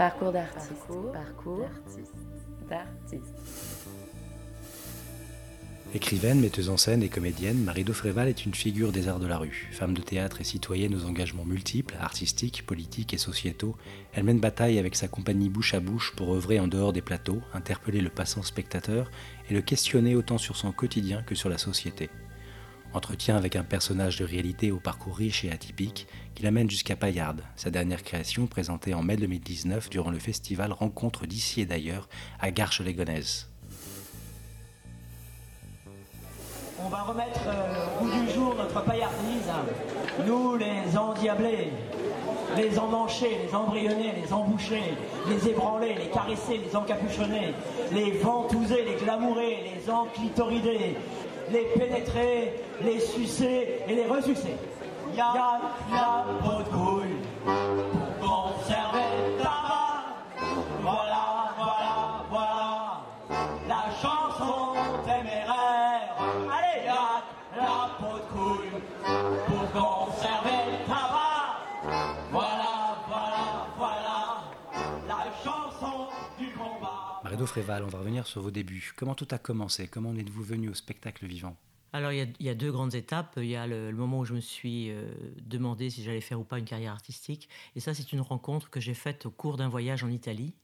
Parcours d'artiste. Parcours, d'artiste. Écrivaine, metteuse en scène et comédienne, Marie Daufréval est une figure des arts de la rue. Femme de théâtre et citoyenne aux engagements multiples, artistiques, politiques et sociétaux, elle mène bataille avec sa compagnie bouche à bouche pour œuvrer en dehors des plateaux, interpeller le passant spectateur et le questionner autant sur son quotidien que sur la société. Entretien avec un personnage de réalité au parcours riche et atypique qui l'amène jusqu'à Paillarde, sa dernière création présentée en mai 2019 durant le festival Rencontres d'ici et d'ailleurs à Garches-les-Gonesse. On va remettre euh, au goût du jour notre paillardise. Nous, les endiablés, les emmanchés, les embryonnés, les embouchés, les ébranlés, les caressés, les encapuchonnés, les ventousés, les glamourés, les enclitoridés, les pénétrés, les sucés et les resucés. Y a, y a pas Daufréval, on va revenir sur vos débuts. Comment tout a commencé? Comment en êtes-vous venu au spectacle vivant? Alors, il y, a, deux grandes étapes. Il y a le, le moment où je me suis euh, demandé si j'allais faire ou pas une carrière artistique. Et ça, c'est une rencontre que j'ai faite au cours d'un voyage en Italie,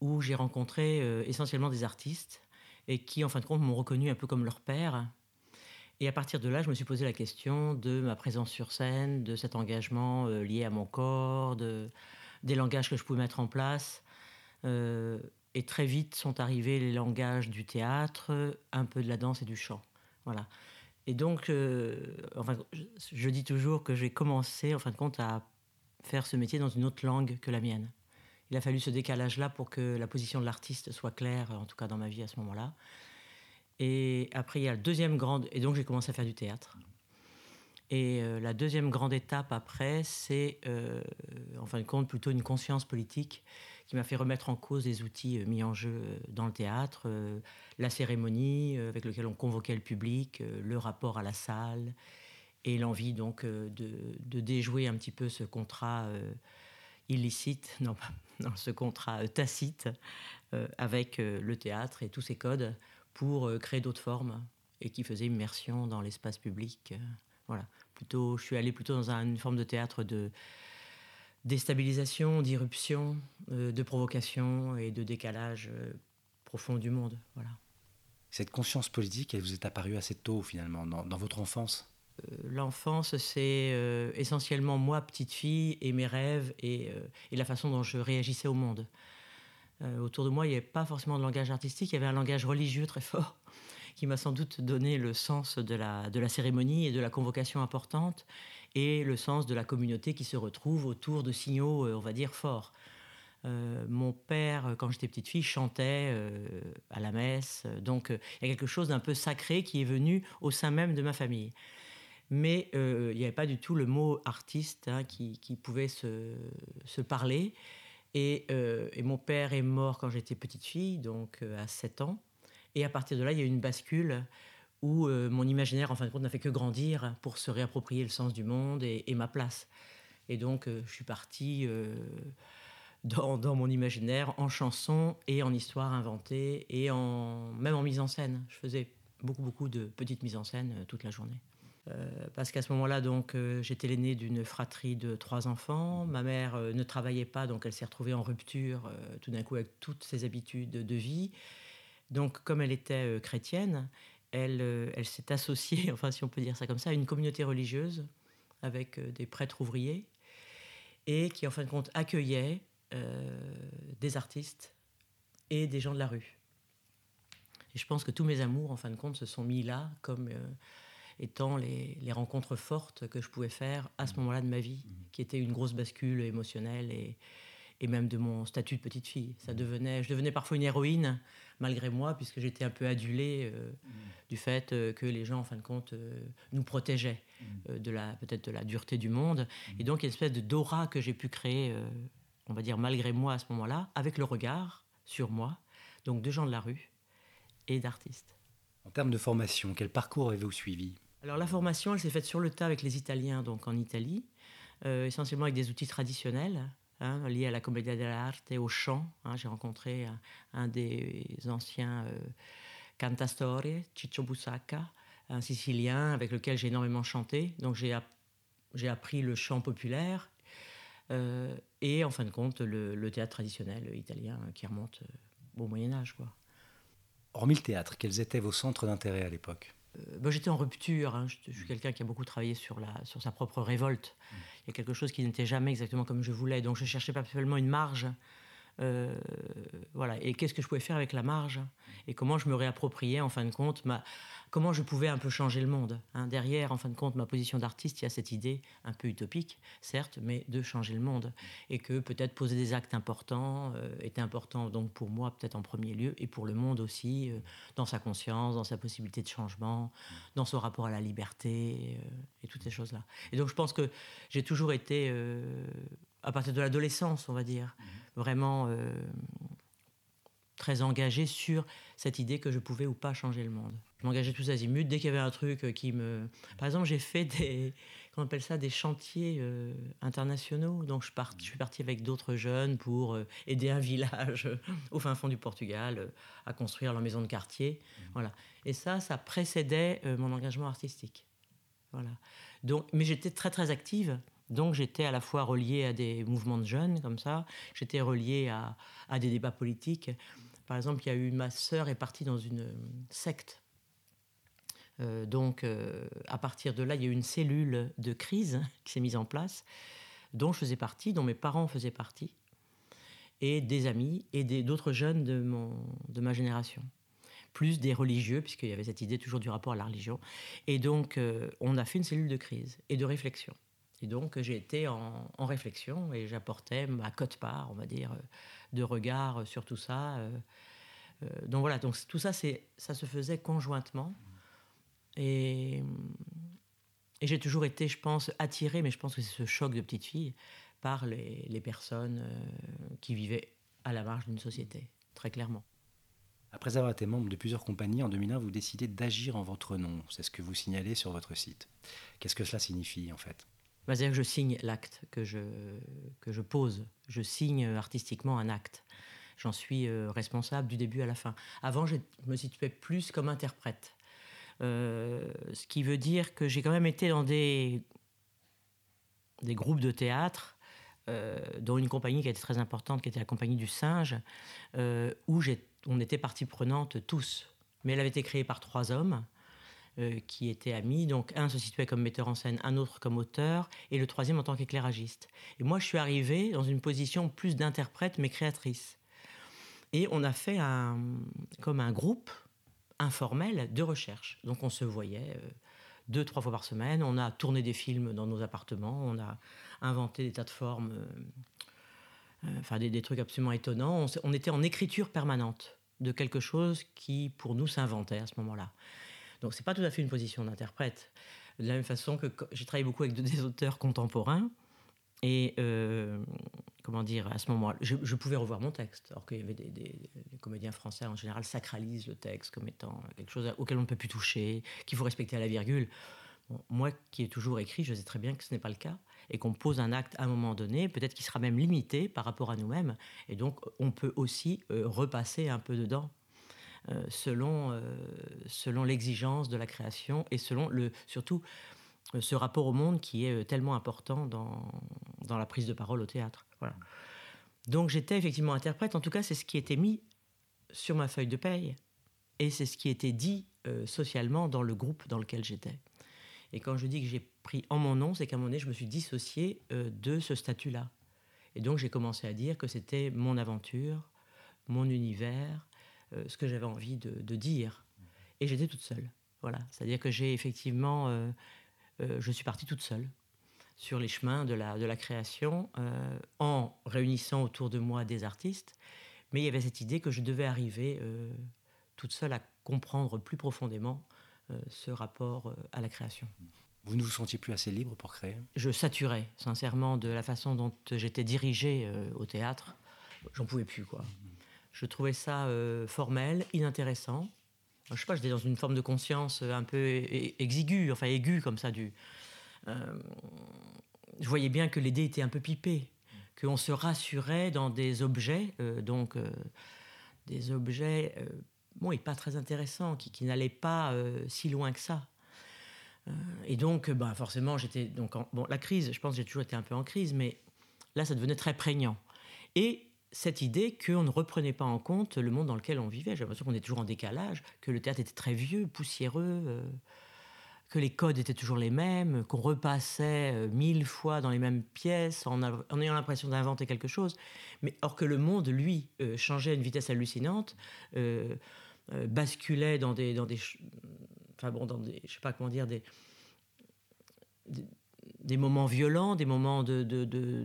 où j'ai rencontré euh, essentiellement des artistes et qui, en fin de compte, m'ont reconnu un peu comme leur père. Et à partir de là, je me suis posé la question de ma présence sur scène, de cet engagement euh, lié à mon corps, de, des langages que je pouvais mettre en place. Et très vite sont arrivés les langages du théâtre, un peu de la danse et du chant. Voilà. Et donc, euh, enfin, je, je dis toujours que j'ai commencé, en fin de compte, à faire ce métier dans une autre langue que la mienne. Il a fallu ce décalage-là pour que la position de l'artiste soit claire, en tout cas dans ma vie à ce moment-là. Et après, il y a la deuxième grande. Et donc, j'ai commencé à faire du théâtre. Et euh, la deuxième grande étape après, c'est, euh, en fin de compte, plutôt une conscience politique qui m'a fait remettre en cause les outils euh, mis en jeu euh, dans le théâtre, euh, la cérémonie avec laquelle on convoquait le public, le rapport à la salle, et l'envie donc de, déjouer un petit peu ce contrat illicite, non, non, ce contrat tacite avec le théâtre et tous ses codes pour créer d'autres formes et qui faisaient immersion dans l'espace public. voilà. Plutôt, je suis allé plutôt dans un- une forme de théâtre de déstabilisation, d'irruption, euh, de provocation et de décalage euh, profond du monde. Voilà. Cette conscience politique, elle vous est apparue assez tôt finalement, dans, dans votre enfance? Euh, L'enfance, c'est essentiellement moi, petite fille, et mes rêves et, et la façon dont je réagissais au monde. Autour de moi, il n'y avait pas forcément de langage artistique, il y avait un langage religieux très fort qui m'a sans doute donné le sens de la, de la cérémonie et de la convocation importante et le sens de la communauté qui se retrouve autour de signaux, euh, on va dire, forts. Euh, mon père, quand j'étais petite fille, chantait euh, à la messe. Donc, il y a quelque chose d'un peu sacré qui est venu au sein même de ma famille. Mais il n'y avait pas du tout le mot artiste hein, qui, pouvait se, se parler. Et, et mon père est mort quand j'étais petite fille, donc à 7 ans. Et à partir de là, il y a une bascule où euh, mon imaginaire, en fin de compte, n'a fait que grandir pour se réapproprier le sens du monde et, ma place. Et donc, euh, je suis partie euh, dans, mon imaginaire en chanson et en histoire inventée et même en mise en scène. Je faisais beaucoup, beaucoup de petites mises en scène toute la journée. Parce qu'à ce moment-là, donc, j'étais l'aîné d'une fratrie de trois enfants. Ma mère ne travaillait pas, donc elle s'est retrouvée en rupture tout d'un coup avec toutes ses habitudes de vie. Donc, comme elle était euh, chrétienne, elle, euh, elle s'est associée, enfin, si on peut dire ça comme ça, à une communauté religieuse avec euh, des prêtres ouvriers et qui, en fin de compte, accueillait euh, des artistes et des gens de la rue. Et je pense que tous mes amours, en fin de compte, se sont mis là comme euh, étant les, les rencontres fortes que je pouvais faire à ce moment-là de ma vie, qui était une grosse bascule émotionnelle et, et même de mon statut de petite fille. Ça devenait, je devenais parfois une héroïne, malgré moi, puisque j'étais un peu adulée euh, du fait euh, que les gens, en fin de compte, euh, nous protégeaient euh, de la peut-être de la dureté du monde. Et donc, il y a une espèce de d'aura que j'ai pu créer, on va dire, malgré moi à ce moment-là, avec le regard sur moi, donc de gens de la rue et d'artistes. En termes de formation, quel parcours avez-vous suivi? Alors la formation, elle s'est faite sur le tas avec les Italiens, donc en Italie, essentiellement avec des outils traditionnels, hein, lié à la Commedia dell'arte et au chant. Hein. J'ai rencontré un, des anciens euh, cantastorie, Ciccio Busacca, un Sicilien avec lequel j'ai énormément chanté. Donc j'ai, j'ai appris le chant populaire euh, et en fin de compte le, théâtre traditionnel italien qui remonte euh, au Moyen Âge. Quoi. Hormis le théâtre, quels étaient vos centres d'intérêt à l'époque? euh, ben, J'étais en rupture, hein. je, suis quelqu'un qui a beaucoup travaillé sur, la, sur sa propre révolte. Mmh. Il y a quelque chose qui n'était jamais exactement comme je voulais, donc je cherchais pas seulement une marge euh, voilà. Et qu'est-ce que je pouvais faire avec la marge Et comment je me réappropriais, en fin de compte, ma, comment je pouvais un peu changer le monde. Hein. Derrière, en fin de compte, ma position d'artiste, il y a cette idée, un peu utopique, certes, mais de changer le monde. Et que peut-être poser des actes importants euh, était important, donc pour moi, peut-être en premier lieu, et pour le monde aussi, euh, dans sa conscience, dans sa possibilité de changement, dans son rapport à la liberté, et toutes ces choses-là. Et donc je pense que j'ai toujours été à partir de l'adolescence, on va dire, mhm. vraiment euh, très engagé sur cette idée que je pouvais ou pas changer le monde. Je m'engageais tous azimuts dès qu'il y avait un truc qui me. Par exemple, j'ai fait des, comment on appelle ça, des chantiers euh, internationaux. Donc, je, je, suis parti avec d'autres jeunes pour euh, aider un village au fin fond du Portugal à construire leur maison de quartier. Mhm. Voilà. Et ça, ça précédait mon engagement artistique. Voilà. Donc, mais j'étais très très active donc j'étais à la fois relié à des mouvements de jeunes comme ça, j'étais relié à, des débats politiques. Par exemple, il y a eu ma sœur est partie dans une secte. Euh, donc euh, à partir de là, il y a eu une cellule de crise qui s'est mise en place, dont je faisais partie, dont mes parents faisaient partie, et des amis et d'autres jeunes de, mon, de ma génération plus des religieux, puisqu'il y avait cette idée toujours du rapport à la religion. Et donc, euh, on a fait une cellule de crise et de réflexion. Et donc, j'ai été en, réflexion et j'apportais ma cote-part, on va dire, de regard sur tout ça. Euh, euh, donc voilà, donc tout ça, ça se faisait conjointement. Et, j'ai toujours été, je pense, attirée, mais je pense que c'est ce choc de petite fille, par les, les personnes euh, qui vivaient à la marge d'une société, très clairement. Après avoir été membre de plusieurs compagnies, en 2001, vous décidez d'agir en votre nom. C'est ce que vous signalez sur votre site. Qu'est-ce que cela signifie en fait? C'est-à-dire que je signe l'acte que je, que je pose. Je signe artistiquement un acte. J'en suis euh, responsable du début à la fin. Avant, je me situais plus comme interprète. Euh, ce qui veut dire que j'ai quand même été dans des, des groupes de théâtre, euh, dont une compagnie qui était très importante, qui était la compagnie du singe, où on était partie prenante tous. Mais elle avait été créée par trois hommes. Euh, qui étaient amis. Donc un se situait comme metteur en scène, un autre comme auteur, et le troisième en tant qu'éclairagiste. Et moi, je suis arrivée dans une position plus d'interprète, mais créatrice. Et on a fait un, comme un groupe informel de recherche. Donc on se voyait euh, deux, trois fois par semaine. On a tourné des films dans nos appartements. On a inventé des tas de formes, euh, enfin des, trucs absolument étonnants. on était en écriture permanente de quelque chose qui, pour nous, s'inventait à ce moment-là. Donc c'est pas tout à fait une position d'interprète. De la même façon que j'ai travaillé beaucoup avec des auteurs contemporains. Et euh, comment dire, à ce moment-là, je, pouvais revoir mon texte, alors qu'il y avait des, comédiens français en général sacralisent le texte comme étant quelque chose auquel on ne peut plus toucher, qu'il faut respecter à la virgule. moi qui ai toujours écrit, je sais très bien que ce n'est pas le cas et qu'on pose un acte à un moment donné, peut-être qu'il sera même limité par rapport à nous-mêmes. Et donc on peut aussi euh, repasser un peu dedans. Euh, selon, euh, selon l'exigence de la création et selon le, surtout euh, ce rapport au monde qui est tellement important dans, dans la prise de parole au théâtre. Voilà. Donc j'étais effectivement interprète, en tout cas c'est ce qui était mis sur ma feuille de paye et c'est ce qui était dit socialement dans le groupe dans lequel j'étais. Et quand je dis que j'ai pris en mon nom, c'est qu'à un moment donné, je me suis dissocié de ce statut-là. Et donc j'ai commencé à dire que c'était mon aventure, mon univers, ce que j'avais envie de, dire. Et j'étais toute seule. Voilà. C'est-à-dire que j'ai effectivement. Euh, euh, je suis partie toute seule sur les chemins de la, de la création en réunissant autour de moi des artistes. Mais il y avait cette idée que je devais arriver toute seule à comprendre plus profondément ce rapport à la création. Vous ne vous sentiez plus assez libre pour créer? Je saturais, sincèrement, de la façon dont j'étais dirigée au théâtre. J'en pouvais plus, quoi. Je trouvais ça euh, formel, inintéressant. Je sais pas, j'étais dans une forme de conscience euh, un peu exiguë, enfin aiguë comme ça. Du, euh, je voyais bien que les dés étaient un peu pipés, qu'on se rassurait dans des objets, donc des objets, bon, et pas très intéressants, qui, n'allaient pas si loin que ça. et donc, bah, forcément, j'étais donc bon, la crise. Je pense que j'ai toujours été un peu en crise, mais là, ça devenait très prégnant. Et cette idée qu'on ne reprenait pas en compte le monde dans lequel on vivait. J'ai l'impression qu'on est toujours en décalage, que le théâtre était très vieux, poussiéreux, euh, que les codes étaient toujours les mêmes, qu'on repassait euh, mille fois dans les mêmes pièces en, ayant l'impression d'inventer quelque chose. Mais or que le monde, lui, euh, changeait à une vitesse hallucinante, basculait dans des, dans des, enfin bon, dans des, je sais pas comment dire, des, des, moments violents, des moments de, de, de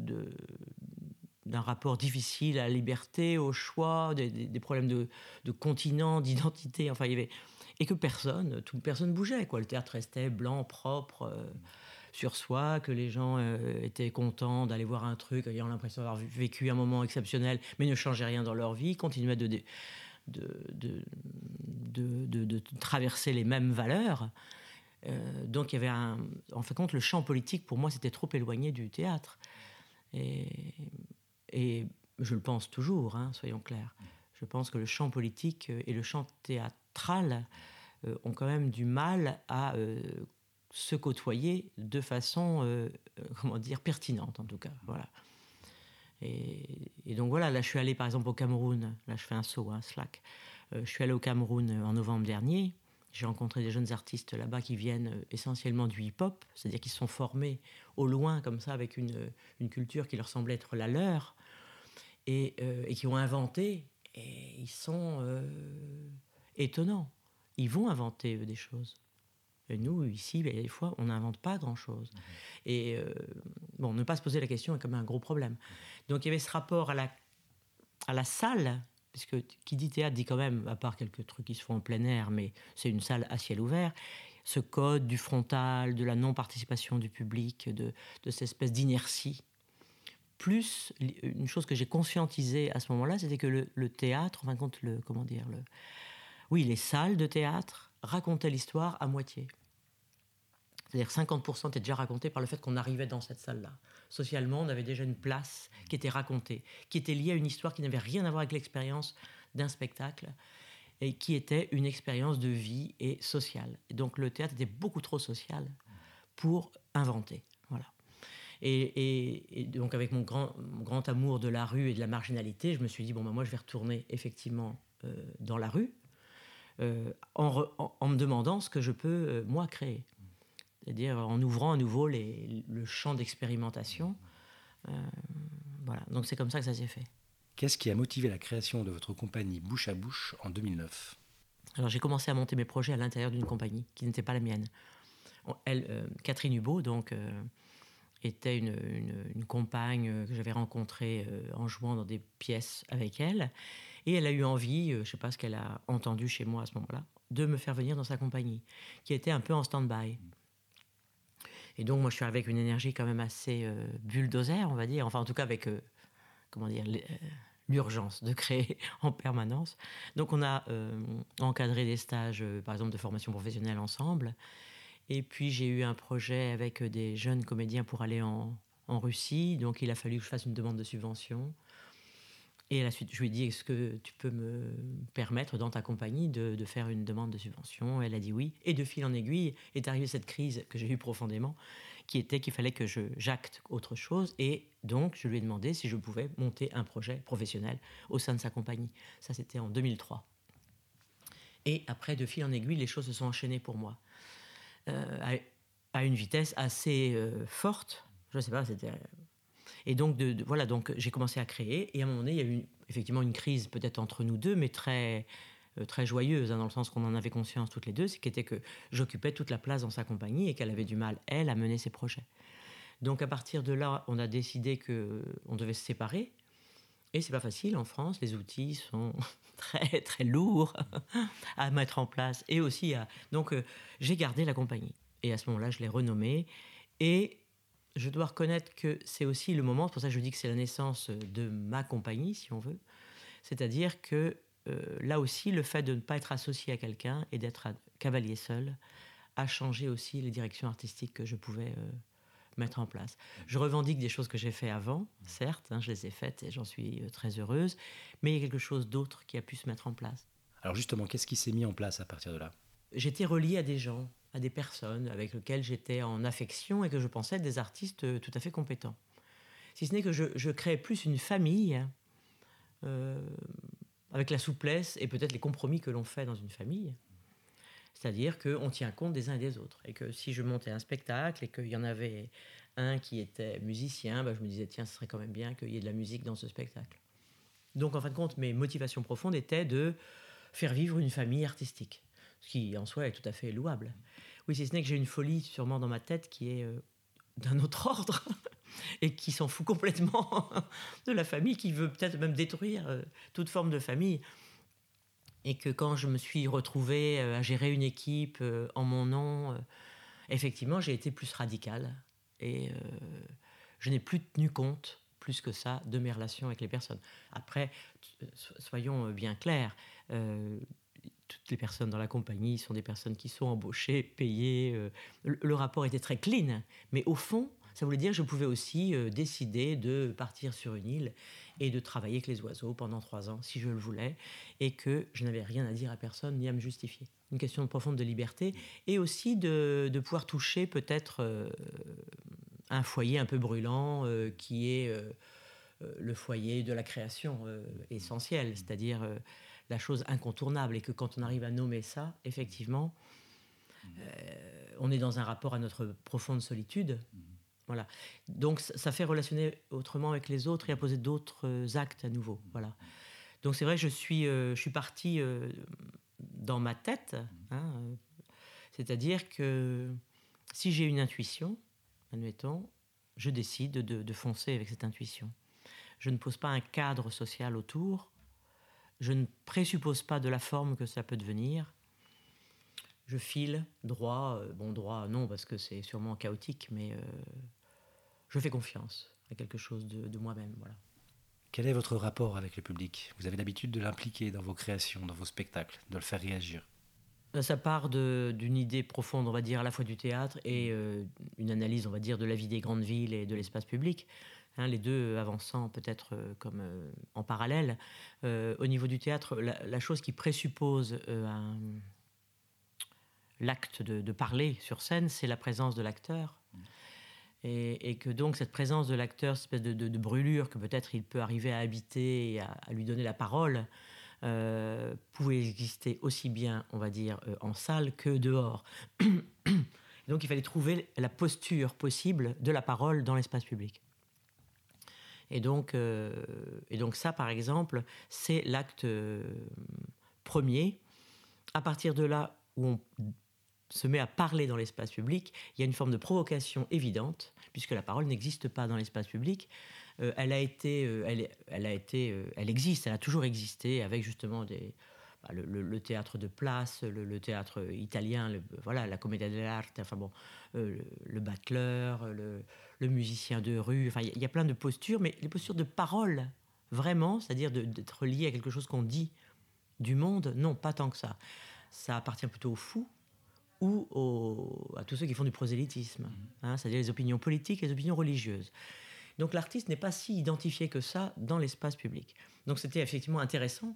d'un rapport difficile à la liberté, au choix, des, problèmes de, continent, d'identité. Enfin, il y avait et que personne, toute personne bougeait. Quoi. Le théâtre restait blanc, propre. Euh, sur soi, que les gens euh, étaient contents d'aller voir un truc, ayant l'impression d'avoir vécu un moment exceptionnel, mais ne changeaient rien dans leur vie, continuaient de, de, de, de, de traverser les mêmes valeurs. Euh, donc il y avait un... En fin de compte, le champ politique, pour moi, c'était trop éloigné du théâtre. Et, et je le pense toujours, hein, soyons clairs. Je pense que le champ politique euh, et le champ théâtral euh, ont quand même du mal à euh, se côtoyer de façon, comment dire, pertinente en tout cas. Voilà. Et, donc voilà, là je suis allé par exemple au Cameroun, là je fais un saut, hein, slack. je suis allé au Cameroun en novembre dernier. J'ai rencontré des jeunes artistes là-bas qui viennent essentiellement du hip-hop, c'est-à-dire qu'ils sont formés au loin comme ça avec une, une culture qui leur semblait être la leur euh, et, qui ont inventé, et ils sont euh, étonnants. Ils vont inventer des choses. Et nous, ici, ben, des fois, on n'invente pas grand-chose. Mhm. Et euh, bon, ne pas se poser la question est comme un gros problème. Donc il y avait ce rapport à la, à la salle, puisque qui dit théâtre dit quand même, à part quelques trucs qui se font en plein air, mais c'est une salle à ciel ouvert, ce code du frontal, de la non-participation du public, de, cette espèce d'inertie plus une chose que j'ai conscientisée à ce moment-là, c'était que le, théâtre, en fin de compte, le, comment dire, le, oui, les salles de théâtre racontaient l'histoire à moitié. C'est-à-dire 50% était déjà raconté par le fait qu'on arrivait dans cette salle-là. Socialement, on avait déjà une place qui était racontée, qui était liée à une histoire qui n'avait rien à voir avec l'expérience d'un spectacle et qui était une expérience de vie et sociale. Donc le théâtre était beaucoup trop social pour inventer. Et, donc, avec mon grand, amour de la rue et de la marginalité, je me suis dit, bon, ben, moi, je vais retourner effectivement euh, dans la rue euh, en, me demandant ce que je peux, euh, moi, créer. C'est-à-dire en ouvrant à nouveau le champ d'expérimentation. voilà, donc c'est comme ça que ça s'est fait. Qu'est-ce qui a motivé la création de votre compagnie Bouche à Bouche en 2009 Alors j'ai commencé à monter mes projets à l'intérieur d'une compagnie qui n'était pas la mienne. Elle, Catherine Hubot, donc était une, compagne que j'avais rencontrée euh, en jouant dans des pièces avec elle. Et elle a eu envie, euh, je ne sais pas ce qu'elle a entendu chez moi à ce moment-là, de me faire venir dans sa compagnie, qui était un peu en stand-by. Et donc, moi, je suis avec une énergie quand même assez euh, bulldozer, on va dire. Enfin, en tout cas, avec, comment dire, l'urgence de créer en permanence. Donc, on a encadré des stages, par exemple, de formation professionnelle ensemble. Et puis j'ai eu un projet avec des jeunes comédiens pour aller en, Russie. Donc il a fallu que je fasse une demande de subvention. Et à la suite, je lui ai dit Est-ce que tu peux me permettre dans ta compagnie de, faire une demande de subvention? Elle a dit oui. Et de fil en aiguille est arrivée cette crise que j'ai eue profondément, qui était qu'il fallait que je j'acte autre chose. Et donc, je lui ai demandé si je pouvais monter un projet professionnel au sein de sa compagnie. Ça, c'était en 2003. Et après, de fil en aiguille, les choses se sont enchaînées pour moi. Euh, à, une vitesse assez euh, forte. Je ne sais pas, c'était. Et donc, voilà, donc j'ai commencé à créer. Et à un moment donné, il y a eu effectivement une crise, peut-être entre nous deux, mais très, euh, très joyeuse, hein, dans le sens qu'on en avait conscience toutes les deux, c'est qu'était que j'occupais toute la place dans sa compagnie et qu'elle avait du mal, elle, à mener ses projets. Donc, à partir de là, on a décidé qu'on devait se séparer. Et c'est pas facile en France, les outils sont très très lourds à mettre en place et aussi à... Donc euh, j'ai gardé la compagnie et à ce moment-là je l'ai renommée et je dois reconnaître que c'est aussi le moment, c'est pour ça que je dis que c'est la naissance de ma compagnie si on veut, c'est-à-dire que euh, là aussi le fait de ne pas être associé à quelqu'un et d'être cavalier seul a changé aussi les directions artistiques que je pouvais euh, mettre en place. Je revendique des choses que j'ai fait avant, certes, hein, je les ai faites et j'en suis euh, très heureuse, mais il y a quelque chose d'autre qui a pu se mettre en place. Alors justement, qu'est-ce qui s'est mis en place à partir de là? J'étais reliée à des gens, à des personnes avec lesquelles j'étais en affection et que je pensais être des artistes euh, tout à fait compétents. Si ce n'est que je, je créais plus une famille euh, avec la souplesse et peut-être les compromis que l'on fait dans une famille. C'est-à-dire qu'on tient compte des uns et des autres. Et que si je montais un spectacle et qu'il y en avait un qui était musicien, bah, je me disais, tiens, ce serait quand même bien qu'il y ait de la musique dans ce spectacle. Donc, en fin de compte, mes motivations profondes étaient de faire vivre une famille artistique, ce qui en soi est tout à fait louable. Oui, si ce n'est que j'ai une folie sûrement dans ma tête qui est euh, d'un autre ordre et qui s'en fout complètement de la famille, qui veut peut-être même détruire euh, toute forme de famille. Et que quand je me suis retrouvée euh, à gérer une équipe en mon nom, effectivement, j'ai été plus radicale. Et je n'ai plus tenu compte, plus que ça, de mes relations avec les personnes. Après, soyons bien clairs, toutes les personnes dans la compagnie sont des personnes qui sont embauchées, payées. le rapport était très clean, mais au fond, ça voulait dire que je pouvais aussi euh, décider de partir sur une île et de travailler avec les oiseaux pendant trois ans, si je le voulais, et que je n'avais rien à dire à personne ni à me justifier. Une question profonde de liberté et aussi de, pouvoir toucher peut-être euh, un foyer un peu brûlant euh, qui est le foyer de la création essentielle, c'est-à-dire la chose incontournable, et que quand on arrive à nommer ça, effectivement, on est dans un rapport à notre profonde solitude voilà. Donc ça fait relationner autrement avec les autres et à poser d'autres euh, actes à nouveau. Voilà. Donc c'est vrai, je suis, euh, je suis parti euh, dans ma tête, hein, c'est-à-dire que si j'ai une intuition, admettons, je décide de, de, foncer avec cette intuition. Je ne pose pas un cadre social autour, je ne présuppose pas de la forme que ça peut devenir. Je file droit, bon droit non parce que c'est sûrement chaotique, mais je fais confiance à quelque chose de, moi-même. Voilà. Quel est votre rapport avec le public? Vous avez l'habitude de l'impliquer dans vos créations, dans vos spectacles, de le faire réagir? Euh, ça part d'une idée profonde, on va dire, à la fois du théâtre et euh, une analyse, on va dire, de la vie des grandes villes et de l'espace public. Hein, les deux avançant peut-être euh, comme en parallèle. au niveau du théâtre, la, chose qui présuppose l'acte de, de, parler sur scène, c'est la présence de l'acteur. Et, que donc cette présence de l'acteur, cette espèce de, brûlure que peut-être il peut arriver à habiter et à, lui donner la parole, euh, pouvait exister aussi bien, on va dire, euh, en salle que dehors. donc il fallait trouver la posture possible de la parole dans l'espace public. Et donc, euh, et donc ça, par exemple, c'est l'acte premier. À partir de là où on se met à parler dans l'espace public, il y a une forme de provocation évidente, puisque la parole n'existe pas dans l'espace public. Euh, elle a été, euh, elle, elle, a été, euh, elle existe, elle a toujours existé avec justement bah, le, théâtre de place, le, théâtre italien, voilà, la commedia dell'arte, enfin bon, le, battleur, le, musicien de rue. Enfin, il y, a plein de postures, mais les postures de parole, vraiment, c'est-à-dire d'être lié à quelque chose qu'on dit du monde, non, pas tant que ça. Ça appartient plutôt aux fous, ou à tous ceux qui font du prosélytisme, mhm. hein, c'est-à-dire les opinions politiques et les opinions religieuses. Donc l'artiste n'est pas si identifié que ça dans l'espace public. Donc c'était effectivement intéressant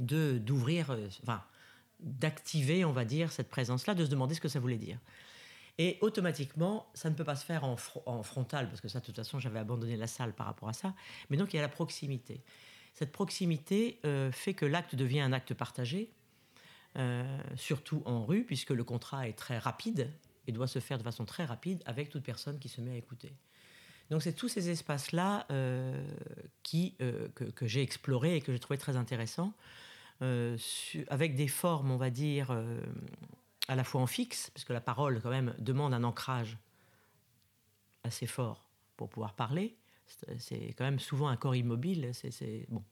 de d'ouvrir, euh, enfin d'activer, on va dire, cette présence-là, de se demander ce que ça voulait dire. Et automatiquement, ça ne peut pas se faire en, frontal, parce que ça, de toute façon, j'avais abandonné la salle par rapport à ça. Mais donc, il y a la proximité. Cette proximité euh, fait que l'acte devient un acte partagé, euh, surtout en rue, puisque le contrat est très rapide et doit se faire de façon très rapide avec toute personne qui se met à écouter. Donc c'est tous ces espaces-là euh, que, j'ai explorés et que j'ai trouvé très intéressants, avec des formes, on va dire, à la fois en fixe, parce que la parole quand même demande un ancrage assez fort pour pouvoir parler. C'est quand même souvent un corps immobile. C'est bon,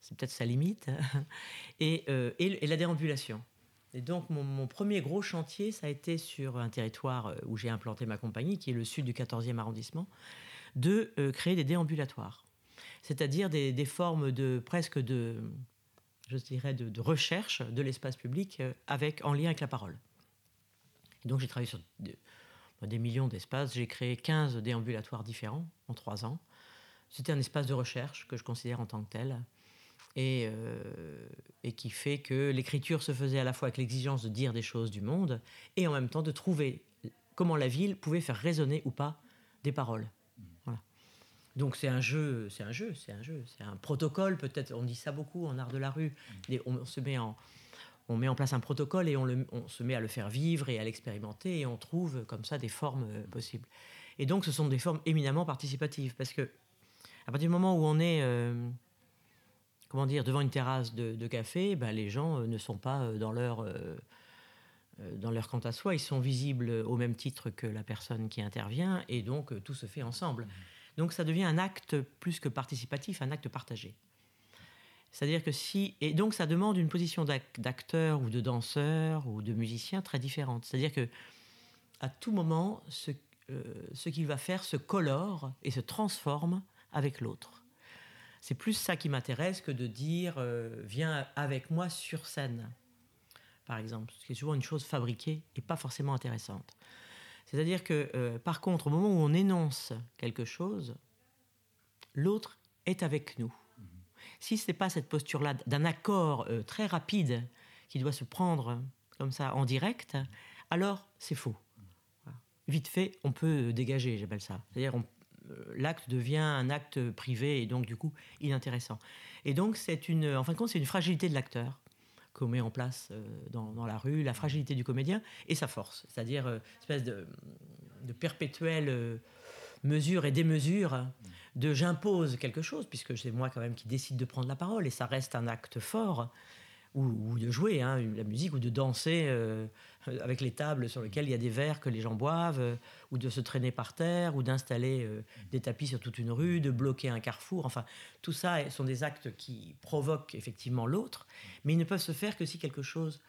c'est peut-être sa limite, euh, et, la déambulation. Et donc mon, premier gros chantier, ça a été sur un territoire euh, où j'ai implanté ma compagnie, qui est le sud du 14e arrondissement, de euh, créer des déambulatoires, c'est-à-dire des, formes de presque de, je dirais, de, recherche de l'espace public avec, en lien avec la parole. donc j'ai travaillé sur des millions d'espaces. J'ai créé 15 déambulatoires différents en trois ans. C'était un espace de recherche que je considère en tant que tel. Et, euh, et qui fait que l'écriture se faisait à la fois avec l'exigence de dire des choses du monde et en même temps de trouver comment la ville pouvait faire résonner ou pas des paroles. Donc c'est un jeu, c'est un jeu, c'est un jeu, c'est un protocole peut-être. On dit ça beaucoup en art de la rue. on se met en, on met en place un protocole et on, se met à le faire vivre et à l'expérimenter et on trouve comme ça des formes euh, possibles. Et donc ce sont des formes éminemment participatives parce que à partir du moment où on est euh, comment dire devant une terrasse de, café, ben, les gens euh, ne sont pas dans leur dans leur quant à soi, ils sont visibles au même titre que la personne qui intervient et donc tout se fait ensemble. Donc ça devient un acte plus que participatif, un acte partagé. C'est-à-dire que si. Et donc, ça demande une position d'acteur ou de danseur ou de musicien très différente. C'est-à-dire que à tout moment, ce, euh, ce qu'il va faire se colore et se transforme avec l'autre. C'est plus ça qui m'intéresse que de dire euh, viens avec moi sur scène, par exemple, ce qui est souvent une chose fabriquée et pas forcément intéressante. C'est-à-dire que, euh, par contre, au moment où on énonce quelque chose, l'autre est avec nous. Si ce n'est pas cette posture-là d'un accord euh, très rapide qui doit se prendre comme ça en direct, alors c'est faux. Vite fait, on peut dégager, j'appelle ça. C'est-à-dire, euh, l'acte devient un acte privé et donc du coup inintéressant. Et donc c'est une, en fin de compte, c'est une fragilité de l'acteur qu'on met en place euh, dans, la rue, la fragilité du comédien et sa force, c'est-à-dire une espèce de, de perpétuelle mesure et démesure de j'impose quelque chose, puisque c'est moi quand même qui décide de prendre la parole, et ça reste un acte fort, ou, de jouer la musique, ou de danser euh, avec les tables sur lesquelles il y a des verres que les gens boivent, euh, ou de se traîner par terre, ou d'installer euh, des tapis sur toute une rue, de bloquer un carrefour. Enfin, tout ça sont des actes qui provoquent effectivement l'autre, mais ils ne peuvent se faire que si quelque chose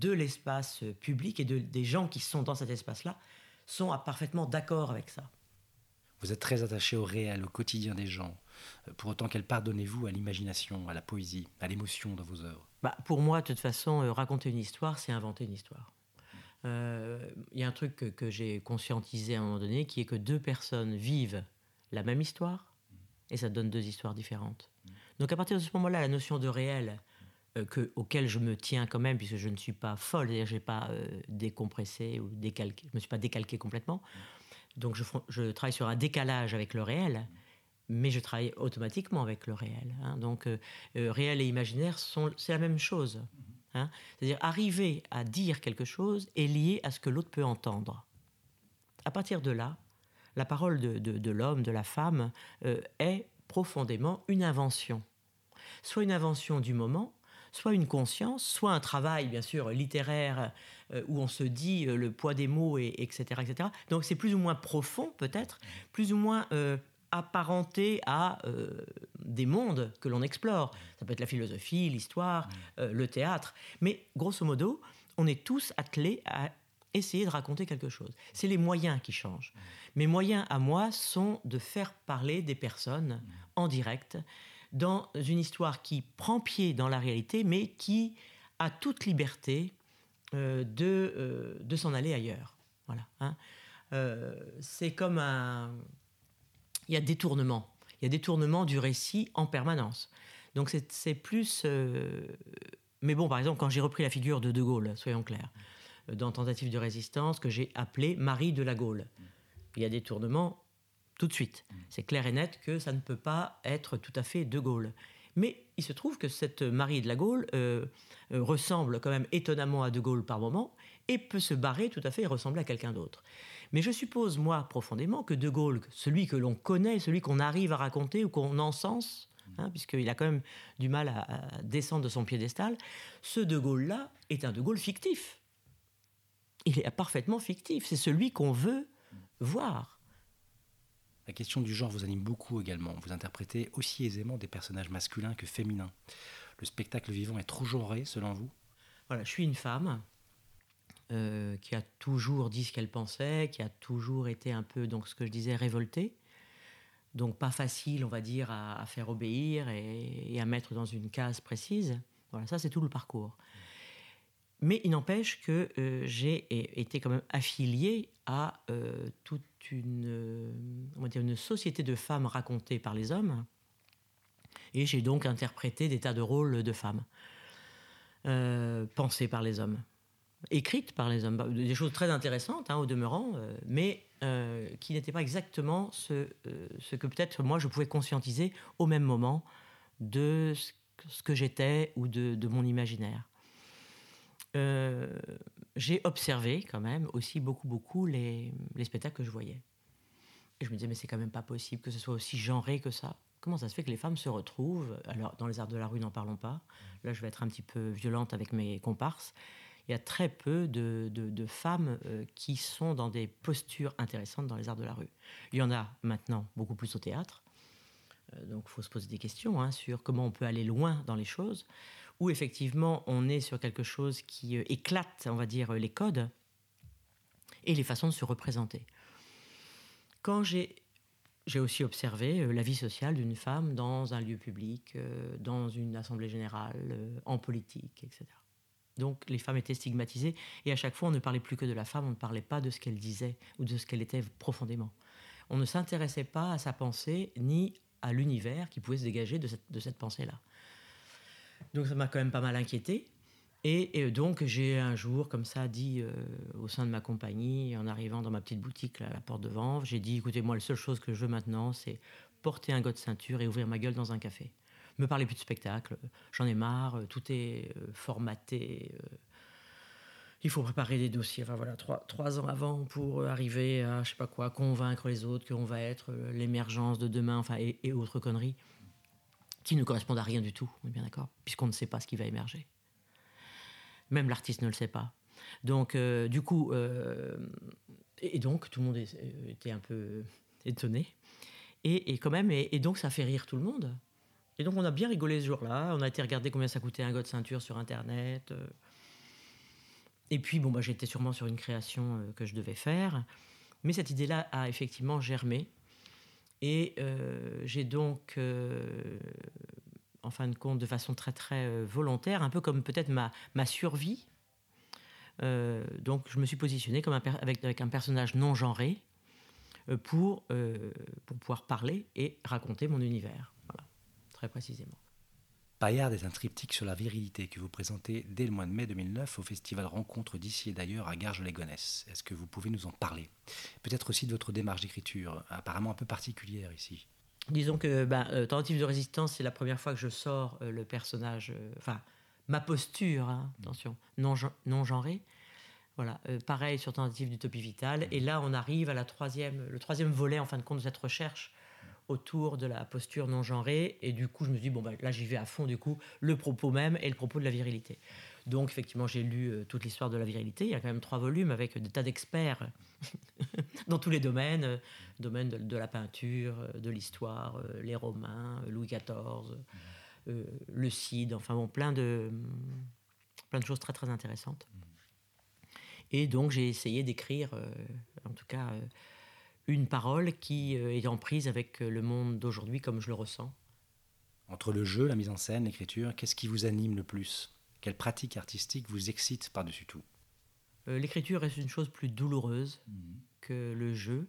de l'espace public et de, des gens qui sont dans cet espace-là sont parfaitement d'accord avec ça. Vous êtes très attaché au réel, au quotidien des gens. Euh, pour autant, quelle part donnez-vous à l'imagination, à la poésie, à l'émotion dans vos œuvres bah, Pour moi, de toute façon, euh, raconter une histoire, c'est inventer une histoire. Euh, il y a un truc que, j'ai conscientisé à un moment donné, qui est que deux personnes vivent la même histoire, et ça donne deux histoires différentes. Donc à partir de ce moment-là, la notion de réel, que, auquel je me tiens quand même, puisque je ne suis pas folle, c'est-à-dire je n'ai pas décompressé ou décalqué, je ne me suis pas décalqué complètement. Donc je, travaille sur un décalage avec le réel, mais je travaille automatiquement avec le réel. Hein. Donc euh, euh, réel et imaginaire, c'est la même chose. Hein. C'est-à-dire arriver à dire quelque chose est lié à ce que l'autre peut entendre. À partir de là, la parole de, l'homme, de la femme, euh, est profondément une invention. Soit une invention du moment, soit une conscience, soit un travail, bien sûr, littéraire, où on se dit le poids des mots, et, etc., etc. Donc c'est plus ou moins profond, peut-être, plus ou moins apparenté à des mondes que l'on explore. Ça peut être la philosophie, l'histoire, le théâtre. Mais grosso modo, on est tous attelés à essayer de raconter quelque chose. C'est les moyens qui changent. Mes moyens à moi sont de faire parler des personnes en direct dans une histoire qui prend pied dans la réalité, mais qui a toute liberté euh, de, euh, de s'en aller ailleurs. Voilà. Hein. Euh, c'est comme un. Il y a détournement. Il y a détournement du récit en permanence. Donc c'est plus. Mais bon, par exemple, quand j'ai repris la figure de De Gaulle, soyons clairs, dans Tentative de résistance, que j'ai appelé Marie de la Gaule, il y a détournement tout de suite. C'est clair et net que ça ne peut pas être tout à fait De Gaulle. Mais il se trouve que cette Marie de la Gaule euh, euh, ressemble quand même étonnamment à De Gaulle par moment et peut se barrer tout à fait et ressembler à quelqu'un d'autre. Mais je suppose, moi, profondément, que De Gaulle, celui que l'on connaît, celui qu'on arrive à raconter ou qu'on encense, hein, puisqu'il a quand même du mal à, à descendre de son piédestal, ce De Gaulle-là est un De Gaulle fictif. Il est parfaitement fictif. C'est celui qu'on veut voir. La question du genre vous anime beaucoup également. Vous interprétez aussi aisément des personnages masculins que féminins. Le spectacle vivant est trop genré selon vous? Voilà, je suis une femme euh, qui a toujours dit ce qu'elle pensait, qui a toujours été un peu, donc ce que je disais, révoltée. Donc pas facile, on va dire, à, faire obéir et, à mettre dans une case précise. Voilà, ça c'est tout le parcours. mais il n'empêche que j'ai été quand même affiliée à toute une, on va dire une société de femmes racontées par les hommes. Et j'ai donc interprété des tas de rôles de femmes, pensées par les hommes écrites par les hommes, des choses très intéressantes hein, au demeurant, euh, mais euh, qui n'étaient pas exactement ce, euh, ce que peut-être moi je pouvais conscientiser au même moment de ce que j'étais ou de, mon imaginaire. j'ai observé quand même aussi beaucoup, beaucoup les, les, spectacles que je voyais. Et je me disais, mais c'est quand même pas possible que ce soit aussi genré que ça. Comment ça se fait que les femmes se retrouvent Alors, dans les arts de la rue, n'en parlons pas. Là, je vais être un petit peu violente avec mes comparses il y a très peu de, femmes euh, qui sont dans des postures intéressantes dans les arts de la rue. Il y en a maintenant beaucoup plus au théâtre. Euh, donc il faut se poser des questions hein, sur comment on peut aller loin dans les choses, où effectivement on est sur quelque chose qui euh, éclate, on va dire, les codes et les façons de se représenter. Quand j'ai j'ai aussi observé la vie sociale d'une femme dans un lieu public, dans une assemblée générale, en politique, etc. Donc les femmes étaient stigmatisées et à chaque fois on ne parlait plus que de la femme, on ne parlait pas de ce qu'elle disait ou de ce qu'elle était profondément. On ne s'intéressait pas à sa pensée ni à l'univers qui pouvait se dégager de cette, pensée-là. Donc ça m'a quand même pas mal inquiété. Et, donc j'ai un jour comme ça dit euh, au sein de ma compagnie, en arrivant dans ma petite boutique à la porte de Vanves, j'ai dit écoutez moi la seule chose que je veux maintenant c'est porter un god de ceinture et ouvrir ma gueule dans un café me parlez plus de spectacle, j'en ai marre, tout est euh, formaté. Euh, il faut préparer des dossiers, enfin voilà, trois, trois ans avant pour arriver à, je sais pas quoi, convaincre les autres qu'on va être euh, l'émergence de demain, enfin, et, autres conneries, qui ne correspondent à rien du tout, on est bien d'accord, puisqu'on ne sait pas ce qui va émerger. Même l'artiste ne le sait pas. Donc, du coup, et donc, tout le monde était un peu étonné. Et, et quand même, et, donc, ça fait rire tout le monde. Et donc on a bien rigolé ce jour-là. On a été regarder combien ça coûtait un god ceinture sur Internet. Euh. Et puis bon, bah, j'étais sûrement sur une création euh, que je devais faire. Mais cette idée-là a effectivement germé. Et euh, j'ai donc, en fin de compte, de façon très très volontaire, un peu comme peut-être ma, ma survie, donc je me suis positionné comme avec, avec, un personnage non genré pour, pour pouvoir parler et raconter mon univers très précisément. Paillard est un triptyque sur la virilité que vous présentez dès le mois de mai 2009 au festival Rencontre d'ici et d'ailleurs à Garges-les-Gonesse. Est-ce que vous pouvez nous en parler? Peut-être aussi de votre démarche d'écriture, apparemment un peu particulière ici. Disons que ben, euh, Tentative de résistance, c'est la première fois que je sors euh, le personnage, euh, enfin, ma posture, hein, attention, non, non genrée. Voilà, pareil sur Tentative d'utopie vitale. Et là, on arrive à la troisième, le troisième volet, en fin de compte, de cette recherche autour de la posture non genrée. Et du coup, je me suis dit, bon, bah, là, j'y vais à fond, du coup, le propos même et le propos de la virilité. Donc, effectivement, j'ai lu euh, toute l'histoire de la virilité. Il y a quand même trois volumes avec des tas d'experts dans tous les domaines euh, domaine de, la peinture, euh, de l'histoire, les Romains, Louis XIV, le Cid, enfin bon, plein de, plein de choses très, très intéressantes. Et donc, j'ai essayé d'écrire, en tout cas une parole qui euh, est en prise avec euh, le monde d'aujourd'hui comme je le ressens. Entre le jeu, la mise en scène, l'écriture, qu'est-ce qui vous anime le plus? Quelle pratique artistique vous excite par-dessus tout? Euh, L'écriture est une chose plus douloureuse mhm. que le jeu.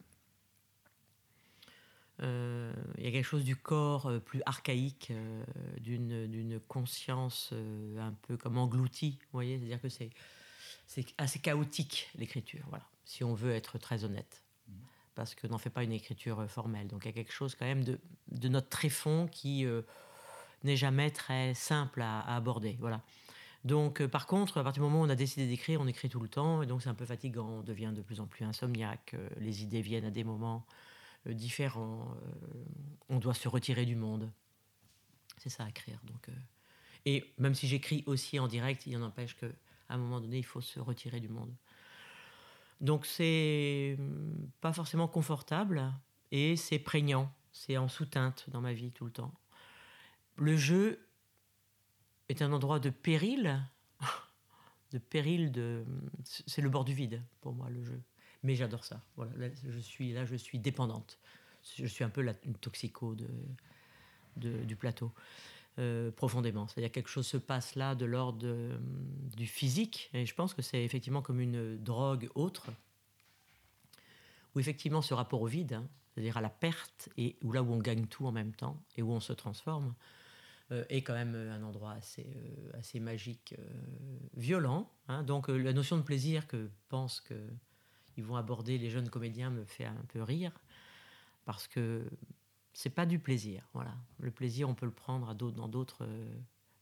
Il y a quelque chose du corps plus archaïque, d'une conscience un peu comme engloutie, vous voyez? C'est-à-dire que c'est assez chaotique l'écriture, voilà, si on veut être très honnête. Parce que n'en fait pas une écriture euh, formelle. Donc il y a quelque chose quand même de, notre tréfonds qui euh, n'est jamais très simple à, aborder. Voilà. Donc euh, par contre, à partir du moment où on a décidé d'écrire, on écrit tout le temps, et donc c'est un peu fatigant, on devient de plus en plus insomniaque, les idées viennent à des moments différents, on doit se retirer du monde. C'est ça, écrire. Donc, et même si j'écris aussi en direct, il en empêche qu'à un moment donné, il faut se retirer du monde. Donc c'est hum, pas forcément confortable et c'est prégnant, c'est en sous-teinte dans ma vie tout le temps. Le jeu est un endroit de péril, de péril c'est le bord du vide pour moi le jeu. Mais j'adore ça. Voilà, je suis là, je suis dépendante. Je suis un peu la, une toxico de, du plateau. Euh, profondément. C'est-à-dire quelque chose se passe là de l'ordre du physique, et je pense que c'est effectivement comme une drogue autre, où effectivement ce rapport au vide, hein, c'est-à-dire à la perte, et où là où on gagne tout en même temps, et où on se transforme, euh, est quand même un endroit assez, euh, assez magique, violent. Hein. Donc la notion de plaisir que pensent qu'ils vont aborder les jeunes comédiens me fait un peu rire, parce que c'est pas du plaisir. Voilà. Le plaisir, on peut le prendre dans d'autres euh,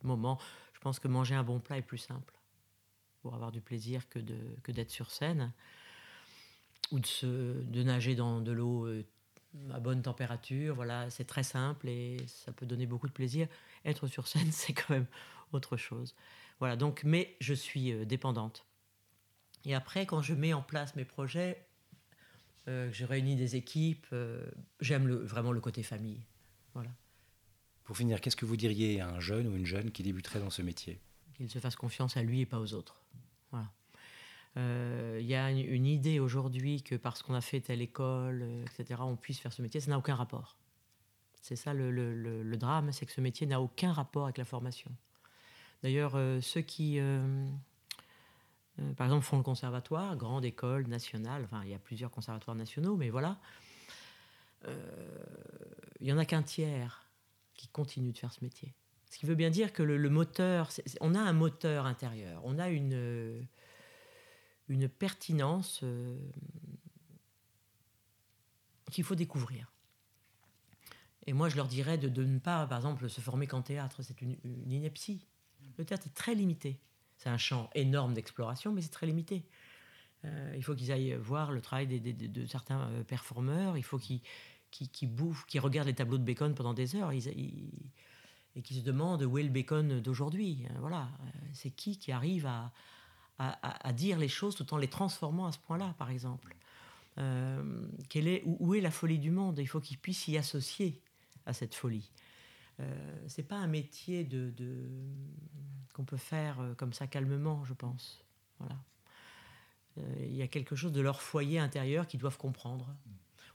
moments. Je pense que manger un bon plat est plus simple pour avoir du plaisir que, d'être sur scène ou de nager dans de l'eau euh, à bonne température. Voilà, c'est très simple et ça peut donner beaucoup de plaisir. Être sur scène, c'est quand même autre chose. Voilà, donc, mais je suis euh, dépendante. Et après, quand je mets en place mes projets, euh, je réunis des équipes. Euh, j'aime vraiment le côté famille. Voilà. Pour finir, qu'est-ce que vous diriez à un jeune ou une jeune qui débuterait dans ce métier? Qu'il se fasse confiance à lui et pas aux autres. Voilà. Euh, il y a une, idée aujourd'hui que parce qu'on a fait telle école, etc., on puisse faire ce métier. Ça n'a aucun rapport. C'est ça le, le, le drame, c'est que ce métier n'a aucun rapport avec la formation. D'ailleurs, ceux qui euh, par exemple, font le conservatoire, grande école nationale, enfin, il y a plusieurs conservatoires nationaux, mais voilà. Euh, il n'y en a qu'un tiers qui continue de faire ce métier. Ce qui veut bien dire que le, moteur, on a un moteur intérieur, on a une, une pertinence euh, qu'il faut découvrir. Et moi, je leur dirais de, ne pas, par exemple, se former qu'en théâtre. C'est une ineptie. Le théâtre est très limité. C'est un champ énorme d'exploration, mais c'est très limité. Euh, il faut qu'ils aillent voir le travail de certains euh, performeurs, il faut qu'ils bouffent, qu'ils regardent les tableaux de Bacon pendant des heures et qu'ils se demandent où est le Bacon d'aujourd'hui. Euh, voilà, c'est qui qui arrive à, dire les choses tout en les transformant à ce point-là, par exemple. où, est la folie du monde? Il faut qu'ils puissent s'y associer à cette folie. Euh, c'est pas un métier de, qu'on peut faire euh, comme ça calmement, je pense. Voilà. Euh, il y a quelque chose de leur foyer intérieur qu'ils doivent comprendre,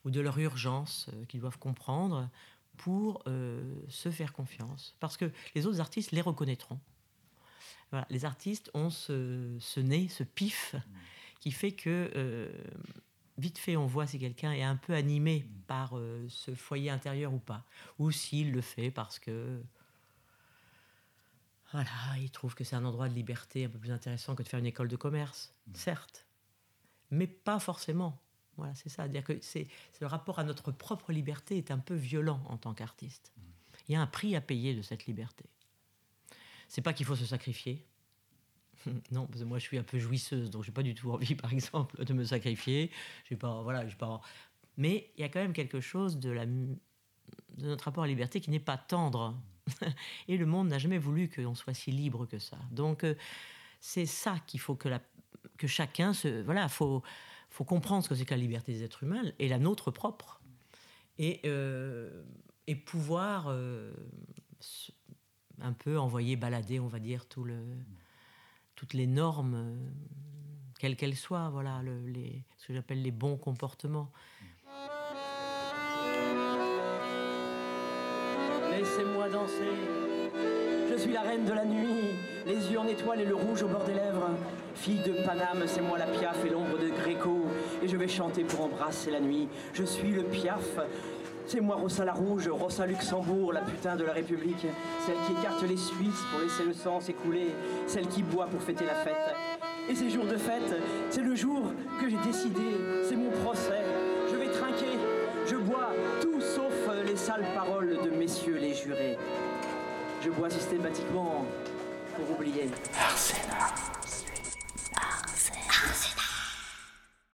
ou de leur urgence qu'ils doivent comprendre pour se faire confiance. Parce que les autres artistes les reconnaîtront. Les artistes ont ce, nez, ce pif, qui fait que vite fait, on voit si quelqu'un est un peu animé par euh, ce foyer intérieur ou pas. Ou s'il le fait parce que. Voilà, il trouve que c'est un endroit de liberté un peu plus intéressant que de faire une école de commerce, mm. certes. Mais pas forcément. Voilà, c'est ça. dire que c'est le rapport à notre propre liberté est un peu violent en tant qu'artiste. Mm. Il y a un prix à payer de cette liberté. C'est pas qu'il faut se sacrifier, non, parce que moi je suis un peu jouisseuse, donc j'ai pas du tout envie, par exemple, de me sacrifier. J'ai pas, voilà, pas. Mais il y a quand même quelque chose de, la, de notre rapport à la liberté qui n'est pas tendre. Et le monde n'a jamais voulu qu'on soit si libre que ça. Donc euh, c'est ça qu'il faut que, chacun se, voilà, faut, faut comprendre ce que c'est que la liberté des êtres humains et la nôtre propre, et, euh, et pouvoir euh, un peu envoyer balader, on va dire, tout le toutes les normes, quelles qu'elles soient, voilà, ce que j'appelle les bons comportements. Laissez-moi danser. Je suis la reine de la nuit, les yeux en étoile et le rouge au bord des lèvres. Fille de Paname, c'est moi la Piaf et l'ombre de Gréco, et je vais chanter pour embrasser la nuit. Je suis le Piaf, c'est moi Rossa la Rouge, Rossa Luxembourg, la putain de la République, celle qui écarte les Suisses pour laisser le sang s'écouler, celle qui boit pour fêter la fête. Et ces jours de fête, c'est le jour que j'ai décidé, c'est mon procès. Je vais trinquer, je bois sales paroles de messieurs les jurés. Je bois systématiquement pour oublier.